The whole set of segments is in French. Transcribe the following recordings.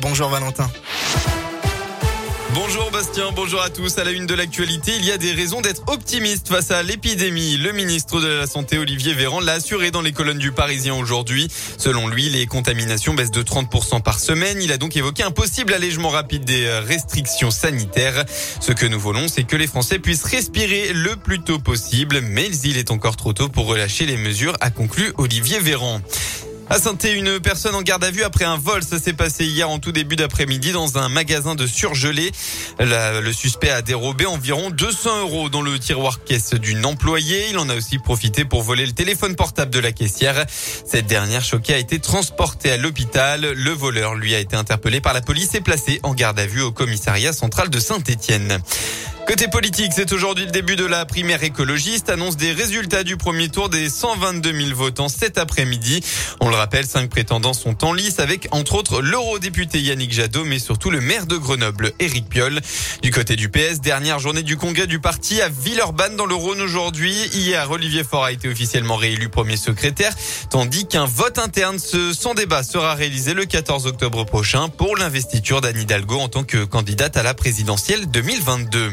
Bonjour Valentin. Bonjour Bastien, bonjour à tous. À la une de l'actualité, il y a des raisons d'être optimiste face à l'épidémie. Le ministre de la Santé, Olivier Véran, l'a assuré dans les colonnes du Parisien aujourd'hui. Selon lui, les contaminations baissent de 30% par semaine. Il a donc évoqué un possible allègement rapide des restrictions sanitaires. Ce que nous voulons, c'est que les Français puissent respirer le plus tôt possible. Mais il est encore trop tôt pour relâcher les mesures, a conclu Olivier Véran. À saint une personne en garde à vue après un vol. Ça s'est passé hier en tout début d'après-midi dans un magasin de surgelés. le suspect a dérobé environ 200 euros dans le tiroir caisse d'une employée. Il en a aussi profité pour voler le téléphone portable de la caissière. Cette dernière choquée a été transportée à l'hôpital. Le voleur lui a été interpellé par la police et placé en garde à vue au commissariat central de Saint-Étienne. Côté politique, c'est aujourd'hui le début de la primaire écologiste. Annonce des résultats du premier tour des 122 000 votants cet après-midi. On le rappelle, cinq prétendants sont en lice avec, entre autres, l'eurodéputé Yannick Jadot, mais surtout le maire de Grenoble, Éric Piolle. Du côté du PS, dernière journée du congrès du parti à Villeurbanne dans le Rhône aujourd'hui. Hier, Olivier Faure a été officiellement réélu premier secrétaire, tandis qu'un vote interne sans débat sera réalisé le 14 octobre prochain pour l'investiture d'Anne Hidalgo en tant que candidate à la présidentielle 2022.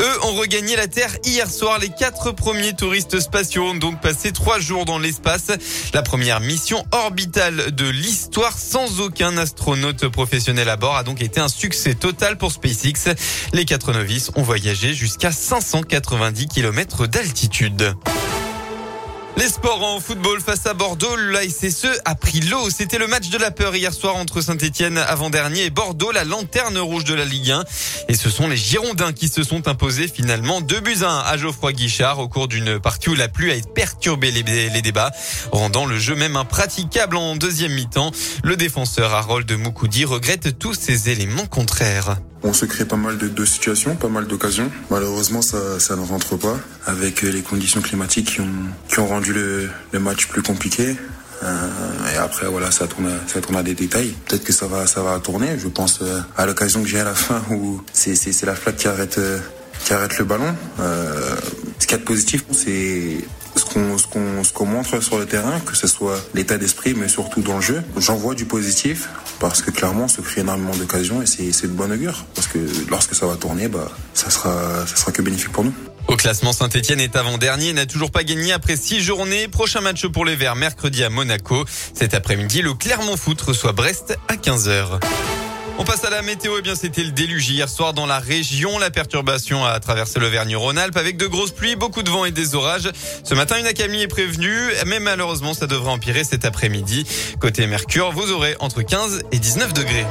Eux ont regagné la Terre hier soir. Les quatre premiers touristes spatiaux ont donc passé trois jours dans l'espace. La première mission orbitale de l'histoire sans aucun astronaute professionnel à bord a donc été un succès total pour SpaceX. Les quatre novices ont voyagé jusqu'à 590 km d'altitude. Les sports en football face à Bordeaux, la SSE a pris l'eau. C'était le match de la peur hier soir entre Saint-Etienne avant-dernier et Bordeaux, la lanterne rouge de la Ligue 1. Et ce sont les Girondins qui se sont imposés finalement 2 buts 1 à Geoffroy Guichard au cours d'une partie où la pluie a perturbé les, les débats, rendant le jeu même impraticable en deuxième mi-temps. Le défenseur Harold Moukoudi regrette tous ces éléments contraires. On se crée pas mal de, situations, pas mal d'occasions. Malheureusement, ça, ça, ne rentre pas avec les conditions climatiques qui ont, qui ont rendu le, le match plus compliqué. Euh, et après, voilà, ça tourne, ça tourne à des détails. Peut-être que ça va, ça va tourner. Je pense euh, à l'occasion que j'ai à la fin où c'est, c'est, c'est la flaque qui arrête, euh, qui arrête le ballon. Euh, ce qui est positif, c'est ce ce qu'on montre sur le terrain, que ce soit l'état d'esprit, mais surtout dans le jeu. J'en vois du positif parce que clairement, on se crée énormément d'occasions et c'est de bonne augure parce que lorsque ça va tourner, bah ça sera sera que bénéfique pour nous. Au classement, Saint-Etienne est avant-dernier, n'a toujours pas gagné après six journées. Prochain match pour les Verts mercredi à Monaco. Cet après-midi, le Clermont Foot reçoit Brest à 15h. On passe à la météo. Eh bien, c'était le déluge hier soir dans la région. La perturbation a traversé l'Auvergne-Rhône-Alpes avec de grosses pluies, beaucoup de vent et des orages. Ce matin, une accalmie est prévenue, mais malheureusement, ça devrait empirer cet après-midi. Côté Mercure, vous aurez entre 15 et 19 degrés.